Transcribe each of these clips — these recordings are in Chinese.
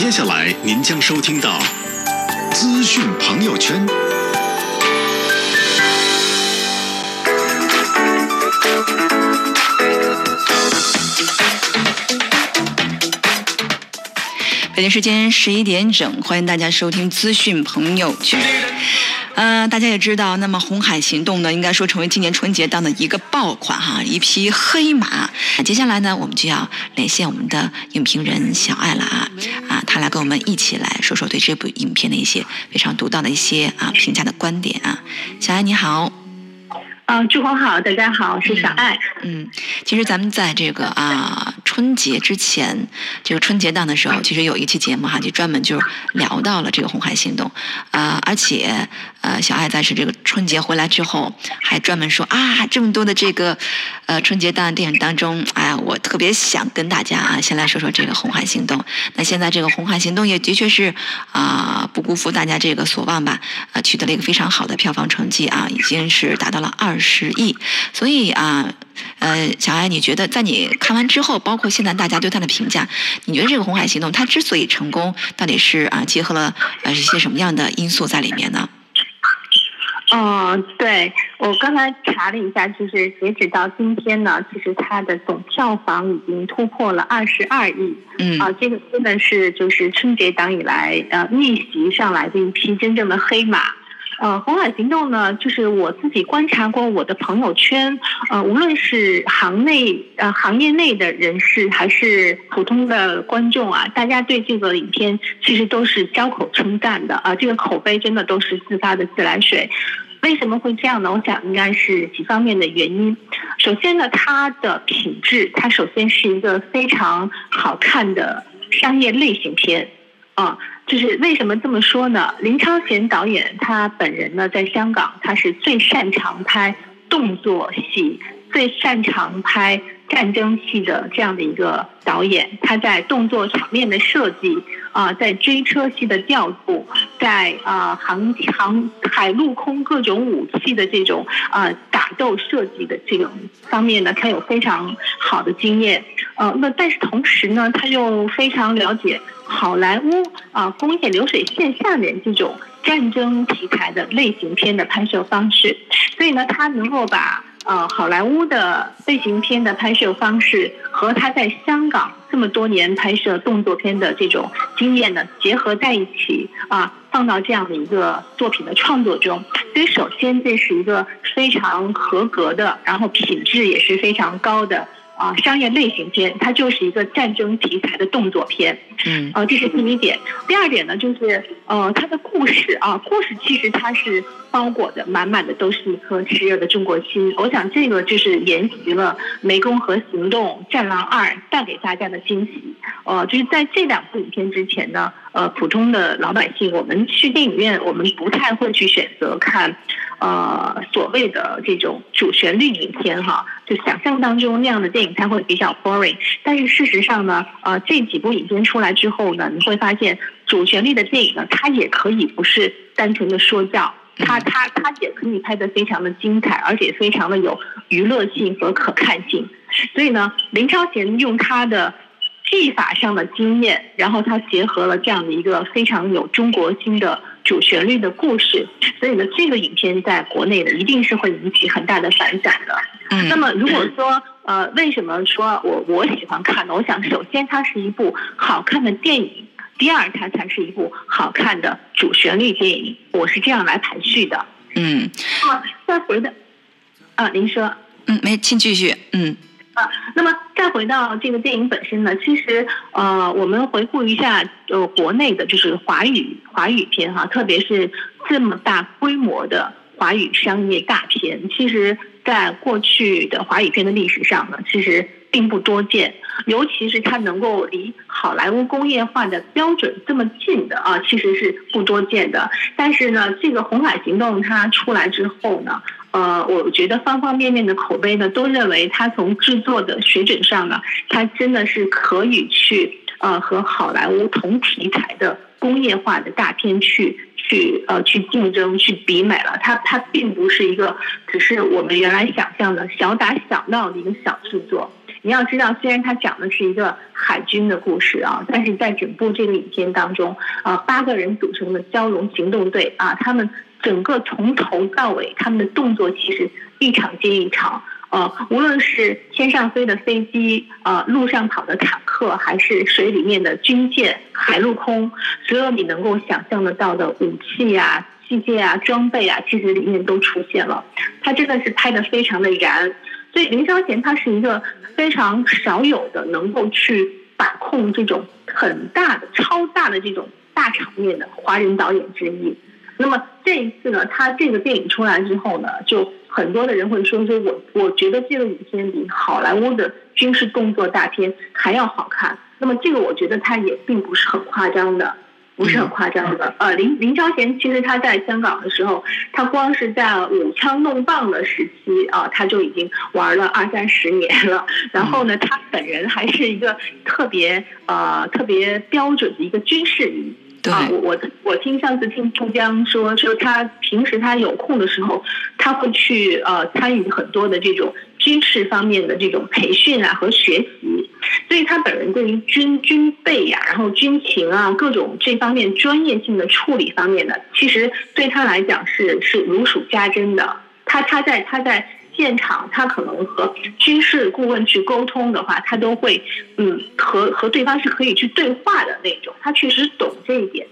接下来您将收听到资讯朋友圈。北京时间十一点整，欢迎大家收听资讯朋友圈。呃，大家也知道，那么红海行动呢，应该说成为今年春节档的一个爆款哈，一匹黑马。接下来呢，我们就要连线我们的影评人小爱了啊啊，他来跟我们一起来说说对这部影片的一些非常独到的一些啊评价的观点啊。小爱你好。啊，朱红好，大家好，我是小爱。嗯，其实咱们在这个啊春节之前，这个春节档的时候，其实有一期节目哈，就专门就聊到了这个红海行动啊，而且呃，小爱在是这个春节回来之后，还专门说啊，这么多的这个呃春节档电影当中，哎呀，我特别想跟大家啊，先来说说这个红海行动。那现在这个红海行动也的确是啊，不辜负大家这个所望吧，呃，取得了一个非常好的票房成绩啊，已经是达到了二。十亿，所以啊，呃，小艾，你觉得在你看完之后，包括现在大家对他的评价，你觉得这个红海行动它之所以成功，到底是啊结合了呃一些什么样的因素在里面呢？嗯，对我刚才查了一下，就是截止到今天呢，其实它的总票房已经突破了二十二亿。嗯，啊，这个真的是就是春节档以来呃逆袭上来的一批真正的黑马。呃，红海行动呢，就是我自己观察过我的朋友圈，呃，无论是行内呃行业内的人士，还是普通的观众啊，大家对这个影片其实都是交口称赞的啊，这个口碑真的都是自发的自来水。为什么会这样呢？我想应该是几方面的原因。首先呢，它的品质，它首先是一个非常好看的商业类型片啊。就是为什么这么说呢？林超贤导演他本人呢，在香港他是最擅长拍动作戏、最擅长拍战争戏的这样的一个导演。他在动作场面的设计啊，在追车戏的调度，在啊航航海陆空各种武器的这种啊打斗设计的这种方面呢，他有非常好的经验。呃，那但是同时呢，他又非常了解。好莱坞啊，工业流水线下面这种战争题材的类型片的拍摄方式，所以呢，他能够把呃好莱坞的类型片的拍摄方式和他在香港这么多年拍摄动作片的这种经验呢结合在一起啊，放到这样的一个作品的创作中。所以，首先这是一个非常合格的，然后品质也是非常高的。啊，商业类型片，它就是一个战争题材的动作片。嗯，呃，这是第一点。第二点呢，就是呃，它的故事啊，故事其实它是包裹的满满的都是一颗炽热的中国心。我想这个就是沿袭了《湄公河行动》《战狼二》带给大家的惊喜。呃，就是在这两部影片之前呢，呃，普通的老百姓，我们去电影院，我们不太会去选择看。呃，所谓的这种主旋律影片哈，就想象当中那样的电影，它会比较 boring。但是事实上呢，呃，这几部影片出来之后呢，你会发现主旋律的电影呢，它也可以不是单纯的说教，它它它也可以拍得非常的精彩，而且非常的有娱乐性和可看性。所以呢，林超贤用他的。技法上的经验，然后他结合了这样的一个非常有中国心的主旋律的故事，所以呢，这个影片在国内呢一定是会引起很大的反响的。嗯，那么如果说呃，为什么说我我喜欢看呢？我想首先它是一部好看的电影，第二它才是一部好看的主旋律电影，我是这样来排序的。嗯，啊，再回的啊，您说，嗯，没，请继续，嗯。那么再回到这个电影本身呢，其实呃，我们回顾一下呃国内的就是华语华语片哈，特别是这么大规模的华语商业大片，其实在过去的华语片的历史上呢，其实并不多见，尤其是它能够离好莱坞工业化的标准这么近的啊，其实是不多见的。但是呢，这个《红海行动》它出来之后呢。呃，我觉得方方面面的口碑呢，都认为它从制作的水准上呢，它真的是可以去呃和好莱坞同题材的工业化的大片去去呃去竞争去比美了。它它并不是一个只是我们原来想象的小打小闹的一个小制作，你要知道，虽然它讲的是一个海军的故事啊，但是在整部这个影片当中，啊，八个人组成的蛟龙行动队啊，他们整个从头到尾，他们的动作其实一场接一场。呃，无论是天上飞的飞机，呃，路上跑的坦克，还是水里面的军舰、海陆空，所有你能够想象得到的武器啊、器械啊、装备啊，其实里面都出现了。他真的是拍的非常的燃，所以林超贤他是一个非常少有的能够去把控这种很大的、超大的这种大场面的华人导演之一。那么这一次呢，他这个电影出来之后呢，就。很多的人会说说我我觉得这个影片比好莱坞的军事动作大片还要好看。那么这个我觉得他也并不是很夸张的，不是很夸张的。呃，林林超贤其实他在香港的时候，他光是在舞枪弄棒的时期啊，他就已经玩了二三十年了。然后呢，他本人还是一个特别呃特别标准的一个军事迷。啊，我我我听上次听珠江说，说他平时他有空的时候，他会去呃参与很多的这种军事方面的这种培训啊和学习，所以他本人对于军军备呀，然后军情啊各种这方面专业性的处理方面的，其实对他来讲是是如数家珍的。他他在他在。现场他可能和军事顾问去沟通的话，他都会嗯和和对方是可以去对话的那种，他确实懂这一点。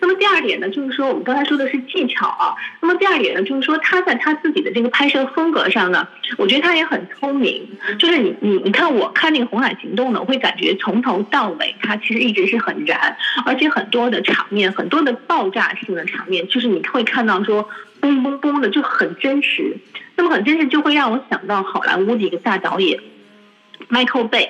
那么第二点呢，就是说我们刚才说的是技巧啊。那么第二点呢，就是说他在他自己的这个拍摄风格上呢，我觉得他也很聪明。就是你你你看，我看那个《红海行动》呢，我会感觉从头到尾，他其实一直是很燃，而且很多的场面，很多的爆炸性的场面，就是你会看到说嘣嘣嘣的就很真实。那么很真实，就会让我想到好莱坞的一个大导演，Michael Bay。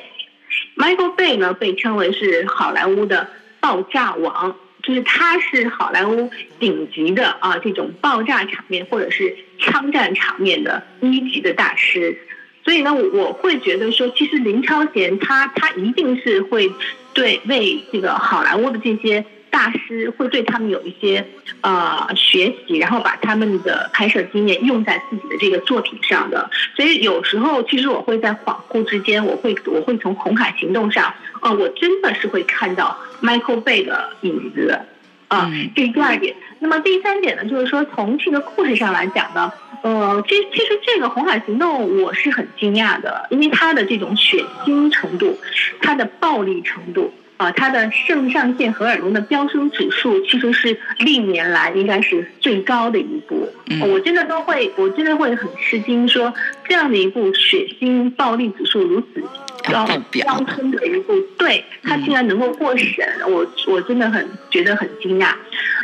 Michael Bay 呢，被称为是好莱坞的爆炸王，就是他是好莱坞顶级的啊这种爆炸场面或者是枪战场面的一级的大师。所以呢，我会觉得说，其实林超贤他他一定是会对为这个好莱坞的这些。大师会对他们有一些呃学习，然后把他们的拍摄经验用在自己的这个作品上的。所以有时候其实我会在恍惚之间，我会我会从《红海行动》上，呃，我真的是会看到 Michael Bay 的影子啊。这是第二点。那么第三点呢，就是说从这个故事上来讲呢，呃，其其实这个《红海行动》我是很惊讶的，因为它的这种血腥程度，它的暴力程度。啊，它的肾上腺荷尔蒙的飙升指数其实是历年来应该是最高的一部。我真的都会，我真的会很吃惊，说这样的一部血腥暴力指数如此高飙升的一部，对它竟然能够过审，我我真的很觉得很惊讶。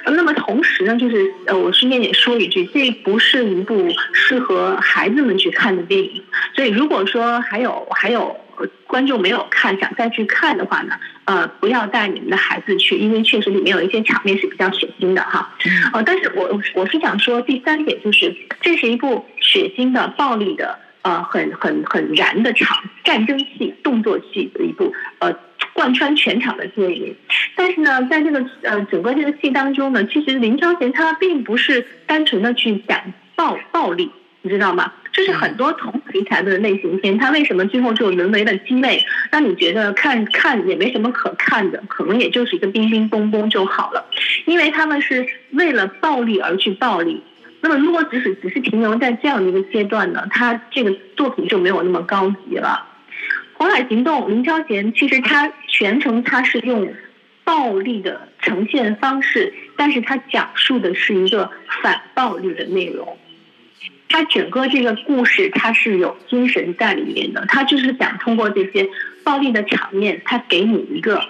那么同时呢，就是呃，我顺便也说一句，这不是一部适合孩子们去看的电影，所以如果说还有还有。观众没有看，想再去看的话呢，呃，不要带你们的孩子去，因为确实里面有一些场面是比较血腥的哈。呃，但是我我是想说，第三点就是，这是一部血腥的、暴力的、呃，很很很燃的场战争戏、动作戏的一部呃贯穿全场的电影。但是呢，在这个呃整个这个戏当中呢，其实林超贤他并不是单纯的去讲暴暴力。你知道吗？就是很多同题材的类型片，它为什么最后就沦为了鸡肋？让你觉得看看也没什么可看的，可能也就是一个冰冰崩崩就好了。因为他们是为了暴力而去暴力。那么如果只是只是停留在这样的一个阶段呢，他这个作品就没有那么高级了。《红海行动》，林超贤其实他全程他是用暴力的呈现方式，但是他讲述的是一个反暴力的内容。他整个这个故事，他是有精神在里面的。他就是想通过这些暴力的场面，他给你一个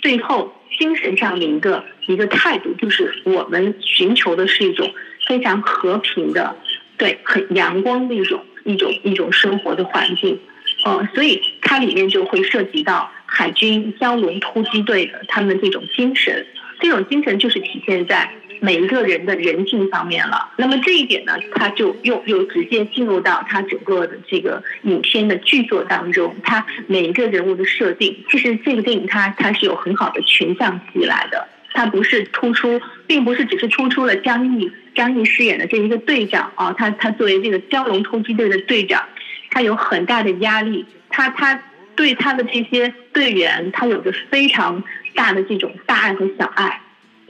最后精神上的一个一个态度，就是我们寻求的是一种非常和平的，对，很阳光的一种一种一种生活的环境。呃，所以它里面就会涉及到海军蛟龙突击队的他们这种精神，这种精神就是体现在。每一个人的人性方面了，那么这一点呢，他就又又直接进入到他整个的这个影片的剧作当中。他每一个人物的设定，其实这个电影它它是有很好的群像戏来的，它不是突出，并不是只是突出了张译张译饰演的这一个队长啊，他他作为这个蛟龙突击队的队长，他有很大的压力。他他对他的这些队员，他有着非常大的这种大爱和小爱，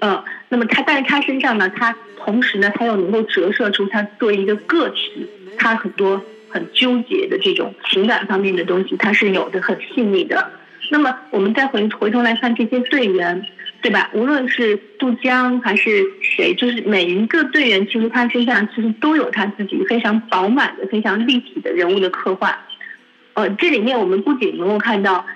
嗯，那么他但是他身上呢，他同时呢，他又能够折射出他作为一个个体，他很多很纠结的这种情感方面的东西，他是有的很细腻的。那么我们再回回头来看这些队员。对吧？无论是杜江还是谁，就是每一个队员，其实他身上其实都有他自己非常饱满的、非常立体的人物的刻画。呃，这里面我们不仅能够看到，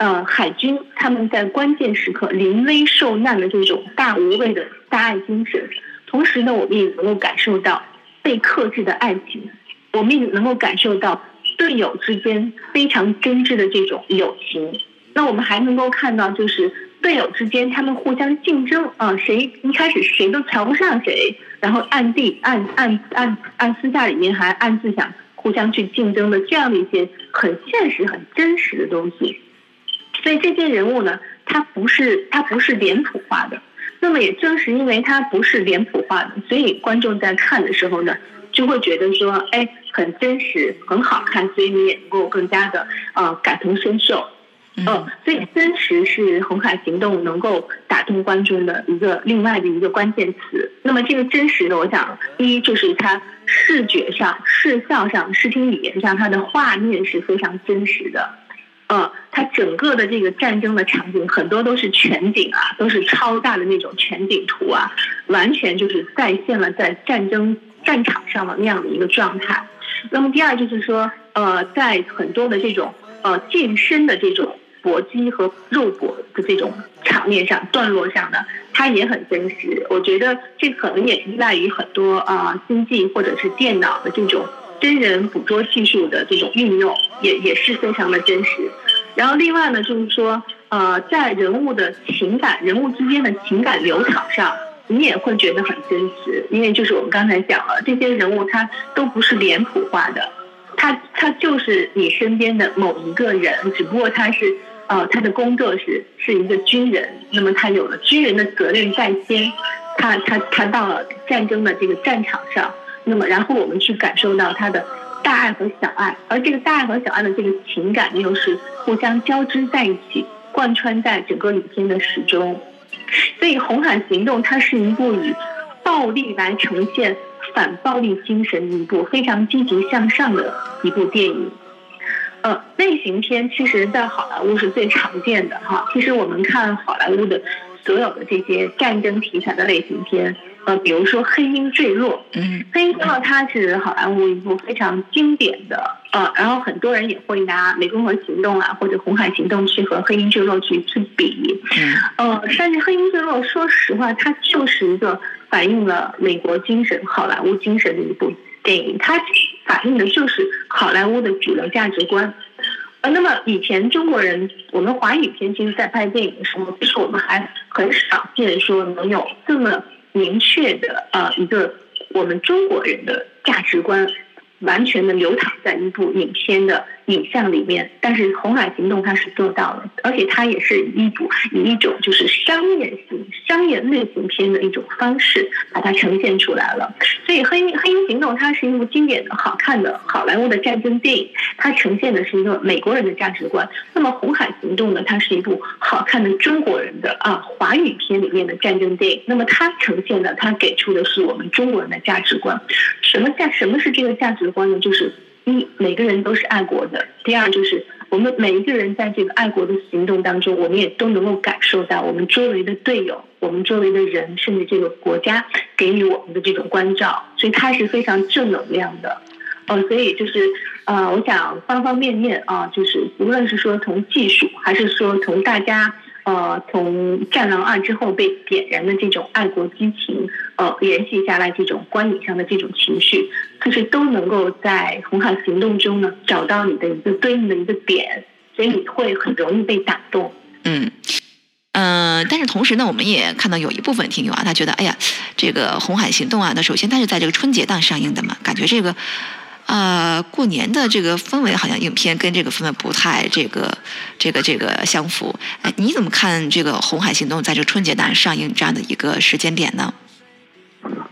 呃，海军他们在关键时刻临危受难的这种大无畏的大爱精神，同时呢，我们也能够感受到被克制的爱情，我们也能够感受到队友之间非常真挚的这种友情。那我们还能够看到，就是。队友之间，他们互相竞争啊，谁一开始谁都瞧不上谁，然后暗地暗暗暗暗私下里面还暗自想互相去竞争的这样的一些很现实、很真实的东西。所以这些人物呢，他不是他不是脸谱化的。那么也正是因为他不是脸谱化的，所以观众在看的时候呢，就会觉得说，哎，很真实，很好看，所以你也能够更加的呃感同身受。嗯，所以真实是《红海行动》能够打动观众的一个另外的一个关键词。那么这个真实呢，我想，第一就是它视觉上、视效上、视听语言上，它的画面是非常真实的。嗯，它整个的这个战争的场景很多都是全景啊，都是超大的那种全景图啊，完全就是再现了在战争战场上的那样的一个状态。那么第二就是说，呃，在很多的这种呃近身的这种。搏击和肉搏的这种场面上、段落上呢，它也很真实。我觉得这可能也依赖于很多啊经济或者是电脑的这种真人捕捉技术的这种运用，也也是非常的真实。然后另外呢，就是说呃，在人物的情感、人物之间的情感流淌上，你也会觉得很真实，因为就是我们刚才讲了，这些人物他都不是脸谱化的，他他就是你身边的某一个人，只不过他是。呃，他的工作是是一个军人，那么他有了军人的责任在先，他他他到了战争的这个战场上，那么然后我们去感受到他的大爱和小爱，而这个大爱和小爱的这个情感又是互相交织在一起，贯穿在整个影片的始终。所以《红海行动》它是一部以暴力来呈现反暴力精神的一部非常积极向上的一部电影。呃，类型片其实，在好莱坞是最常见的哈。其实我们看好莱坞的所有的这些战争题材的类型片，呃，比如说《黑鹰坠落》，嗯，《黑鹰坠落》它是好莱坞一部非常经典的，呃，然后很多人也会拿《湄公河行动》啊或者《红海行动》去和《黑鹰坠落》去去比，嗯，呃，但是《黑鹰坠落》说实话，它就是一个反映了美国精神、好莱坞精神的一部。电影它反映的就是好莱坞的主流价值观，呃，那么以前中国人，我们华语片其实，在拍电影的时候，其实我们还很少见说能有这么明确的呃一个我们中国人的价值观。完全的流淌在一部影片的影像里面，但是《红海行动》它是做到了，而且它也是以一部以一种就是商业型、商业类型片的一种方式把它呈现出来了。所以《黑黑鹰行动》它是一部经典的好看的好莱坞的战争电影，它呈现的是一个美国人的价值观。那么《红海行动》呢，它是一部好看的中国人的啊华语片里面的战争电影。那么它呈现的，它给出的是我们中国人的价值观。什么价？什么是这个价值？观呢，就是一每个人都是爱国的。第二，就是我们每一个人在这个爱国的行动当中，我们也都能够感受到我们周围的队友、我们周围的人，甚至这个国家给予我们的这种关照，所以它是非常正能量的。呃，所以就是呃，我想方方面面啊，就是无论是说从技术，还是说从大家。呃，从《战狼二》之后被点燃的这种爱国激情，呃，延续下来这种观影上的这种情绪，就是都能够在《红海行动》中呢找到你的一个对应的一个点，所以你会很容易被打动。嗯，呃，但是同时呢，我们也看到有一部分听友啊，他觉得，哎呀，这个《红海行动》啊，那首先它是在这个春节档上映的嘛，感觉这个。呃，过年的这个氛围好像影片跟这个氛围不太这个这个这个相符。哎，你怎么看这个《红海行动》在这春节档上映这样的一个时间点呢？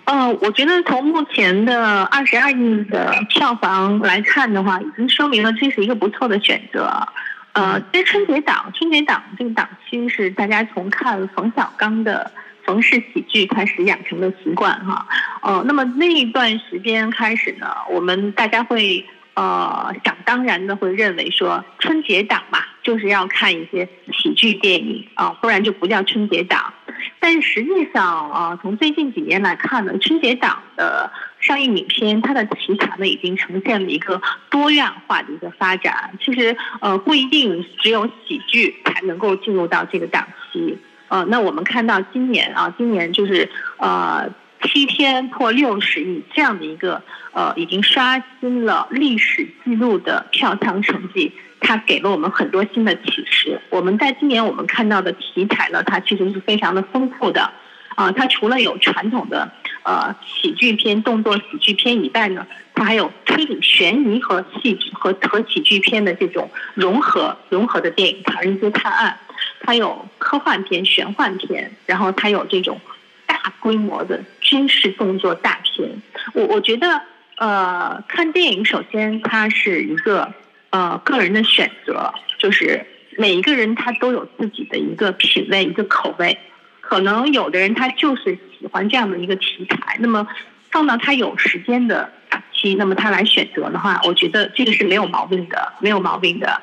呃，我觉得从目前的二十二亿的票房来看的话，已经说明了这是一个不错的选择。呃，其实春节档，春节档这个档期是大家从看冯小刚的冯氏喜剧开始养成的习惯哈。呃，那么那一段时间开始呢，我们大家会呃想当然的会认为说春节档嘛，就是要看一些喜剧电影啊，不然就不叫春节档。但是实际上啊，从最近几年来看呢，春节档的上映影片，它的题材呢已经呈现了一个多样化的一个发展。其实呃，不一定只有喜剧才能够进入到这个档期。呃，那我们看到今年啊，今年就是呃七天破六十亿这样的一个呃，已经刷新了历史记录的票房成绩。它给了我们很多新的启示。我们在今年我们看到的题材呢，它其实是非常的丰富的。啊，它除了有传统的呃喜剧片、动作喜剧片以外呢，它还有推理悬疑和戏剧和和喜剧片的这种融合融合的电影，《唐人街探案》。它有科幻片、玄幻片，然后它有这种大规模的军事动作大片。我我觉得，呃，看电影首先它是一个。呃，个人的选择就是每一个人他都有自己的一个品味、一个口味。可能有的人他就是喜欢这样的一个题材，那么放到他有时间的档期，那么他来选择的话，我觉得这个是没有毛病的，没有毛病的。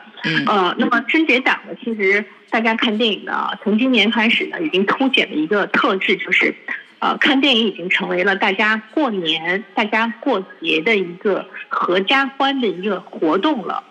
呃，那么春节档呢，其实大家看电影呢，从今年开始呢，已经凸显了一个特质，就是呃，看电影已经成为了大家过年、大家过节的一个合家欢的一个活动了。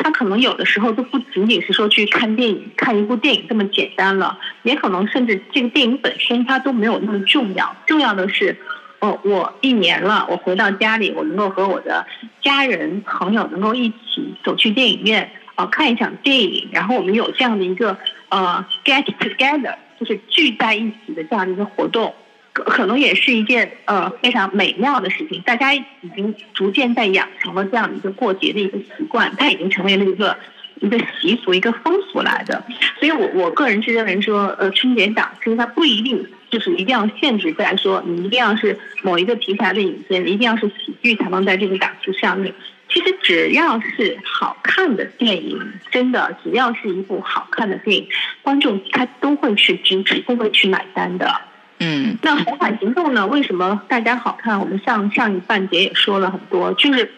他可能有的时候都不仅仅是说去看电影、看一部电影这么简单了，也可能甚至这个电影本身它都没有那么重要。重要的是，哦，我一年了，我回到家里，我能够和我的家人、朋友能够一起走去电影院，啊，看一场电影，然后我们有这样的一个呃 get together，就是聚在一起的这样的一个活动。可可能也是一件呃非常美妙的事情，大家已经逐渐在养成了这样的一个过节的一个习惯，它已经成为了一个一个习俗、一个风俗来的。所以，我我个人是认为说，呃，春节档其实它不一定就是一定要限制在说你一定要是某一个题材的影片，一定要是喜剧才能在这个档次上映。其实只要是好看的电影，真的只要是一部好看的电影，观众他都会去支持，都会去买单的。嗯，那《红海行动》呢？为什么大家好看？我们上上一半节也说了很多，就是，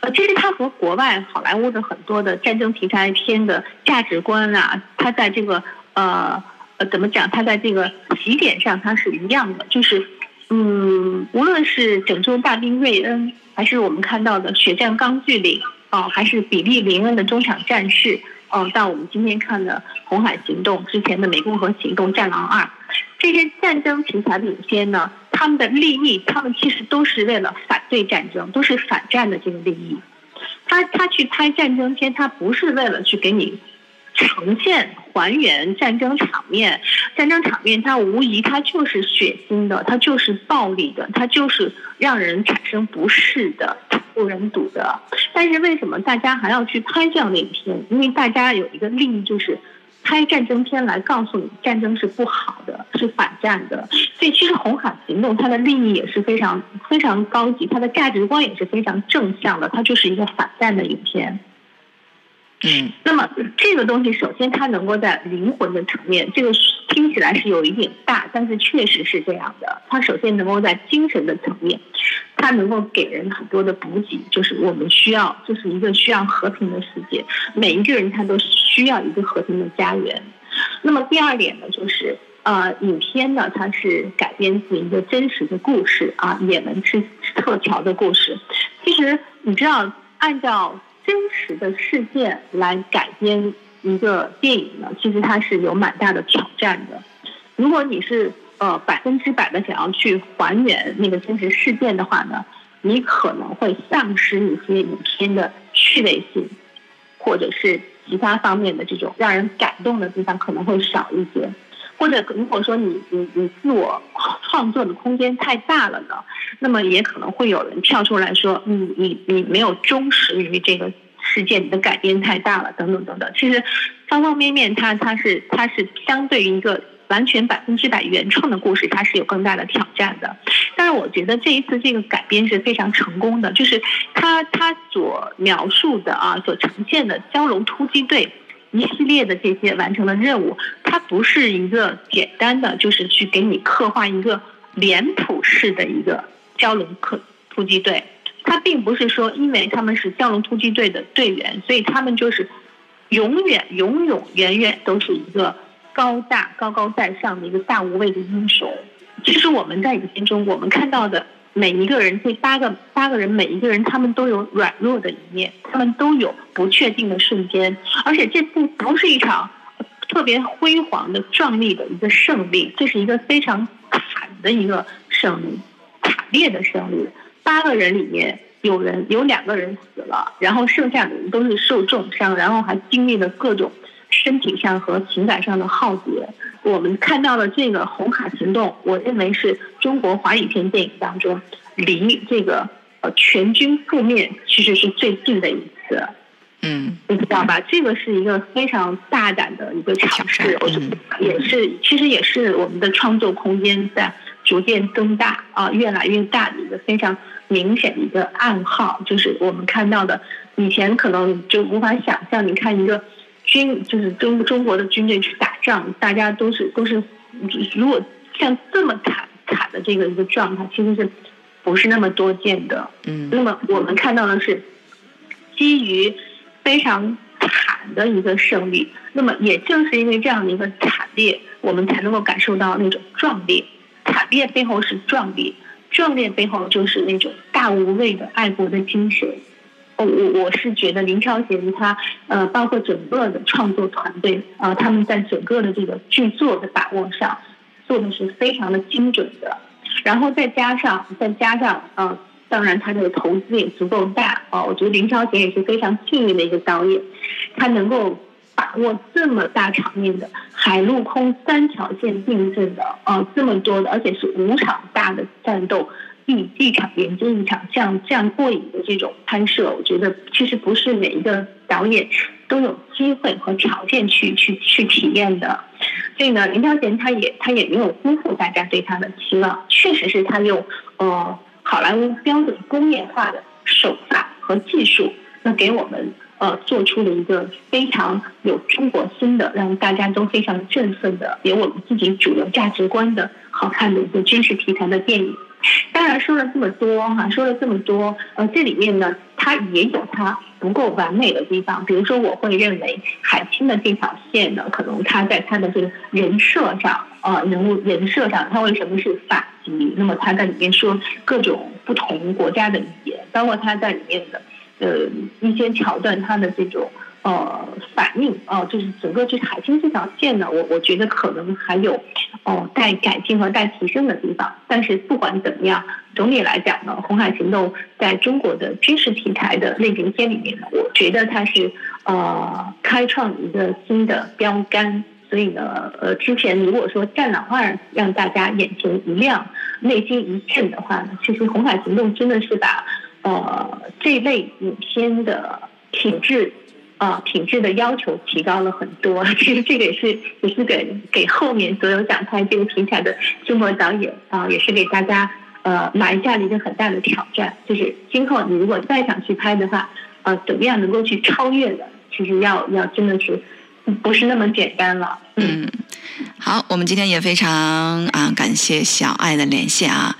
呃，其实它和国外好莱坞的很多的战争题材片的价值观啊，它在这个呃呃怎么讲？它在这个起点上它是一样的，就是，嗯，无论是《拯救大兵瑞恩》，还是我们看到的《血战钢锯岭》，哦，还是比利林恩的中场战事，哦，到我们今天看的《红海行动》之前的《湄公河行动》《战狼二》。这些战争题材的影片呢，他们的利益，他们其实都是为了反对战争，都是反战的这个利益。他他去拍战争片，他不是为了去给你呈现还原战争场面，战争场面它无疑它就是血腥的，它就是暴力的，它就是让人产生不适的、惨不忍睹的。但是为什么大家还要去拍这样的影片？因为大家有一个利益就是。拍战争片来告诉你战争是不好的，是反战的。所以其实《红海行动》它的利益也是非常非常高级，它的价值观也是非常正向的，它就是一个反战的影片。嗯，那么这个东西首先它能够在灵魂的层面，这个听起来是有一点大，但是确实是这样的。它首先能够在精神的层面，它能够给人很多的补给，就是我们需要，就是一个需要和平的世界，每一个人他都需要一个和平的家园。那么第二点呢，就是呃，影片呢它是改编自一个真实的故事啊，也门是特调的故事。其实你知道，按照。真实的事件来改编一个电影呢，其实它是有蛮大的挑战的。如果你是呃百分之百的想要去还原那个真实事件的话呢，你可能会丧失一些影片的趣味性，或者是其他方面的这种让人感动的地方可能会少一些。或者如果说你你你自我创作的空间太大了呢，那么也可能会有人跳出来说，你你你没有忠实于这个事件，你的改编太大了，等等等等。其实方方面面，它它是它是相对于一个完全百分之百原创的故事，它是有更大的挑战的。但是我觉得这一次这个改编是非常成功的，就是他他所描述的啊，所呈现的蛟龙突击队一系列的这些完成的任务，它不是一个简单的，就是去给你刻画一个脸谱式的一个蛟龙突突击队。他并不是说，因为他们是蛟龙突击队的队员，所以他们就是永远、永永远远都是一个高大、高高在上的一个大无畏的英雄。其实我们在影片中，我们看到的每一个人，这八个八个人，每一个人他们都有软弱的一面，他们都有不确定的瞬间。而且这不不是一场特别辉煌的、壮丽的一个胜利，这是一个非常惨的一个胜利，惨烈的胜利。八个人里面有人有两个人死了，然后剩下的人都是受重伤，然后还经历了各种身体上和情感上的浩劫。我们看到了这个《红海行动》，我认为是中国华语片电影当中离这个呃全军覆灭其实是最近的一次。嗯，你知道吧？这个是一个非常大胆的一个尝试，我觉得也是，其实也是我们的创作空间在逐渐增大啊，越来越大的一个非常。明显的一个暗号，就是我们看到的，以前可能就无法想象。你看一个军，就是中中国的军队去打仗，大家都是都是，如果像这么惨惨的这个一个状态，其实是不是那么多见的。嗯。那么我们看到的是基于非常惨的一个胜利。那么也正是因为这样的一个惨烈，我们才能够感受到那种壮烈。惨烈背后是壮烈。壮烈背后就是那种大无畏的爱国的精神。我我是觉得林超贤他呃，包括整个的创作团队啊，他们在整个的这个剧作的把握上做的是非常的精准的。然后再加上再加上啊，当然他这个投资也足够大啊。我觉得林超贤也是非常幸运的一个导演，他能够。把握这么大场面的海陆空三条线并进的啊，这么多的，而且是五场大的战斗，一一场研究一场，这样这样过瘾的这种拍摄，我觉得其实不是每一个导演都有机会和条件去去去体验的。所以呢，林超贤他也他也没有辜负大家对他的期望，确实是他用呃好莱坞标准工业化的手法和技术，那给我们。呃，做出了一个非常有中国心的，让大家都非常振奋的，有我们自己主流价值观的好看的一个军事题材的电影。当然说了这么多哈，说了这么多，呃，这里面呢，它也有它不够完美的地方。比如说，我会认为海清的这条线呢，可能他在他的这个人设上，呃，人物人设上，他为什么是法籍？那么他在里面说各种不同国家的语言，包括他在里面的。呃，一些桥段，他的这种呃反应啊，就是整个就是海清这条线呢，我我觉得可能还有哦待改进和待提升的地方。但是不管怎么样，总体来讲呢，《红海行动》在中国的军事题材的类型片里面呢，我觉得它是呃开创一个新的标杆。所以呢，呃，之前如果说《战狼二》让大家眼前一亮、内心一震的话呢，其实《红海行动》真的是把。呃，这类影片的品质啊，品质的要求提高了很多。其实这个也是也是给给后面所有想拍这个题材的中国导演啊，也是给大家呃埋下了一个很大的挑战。就是今后你如果再想去拍的话，呃，怎么样能够去超越的？其实要要真的是不是那么简单了。嗯，好，我们今天也非常啊感谢小爱的连线啊。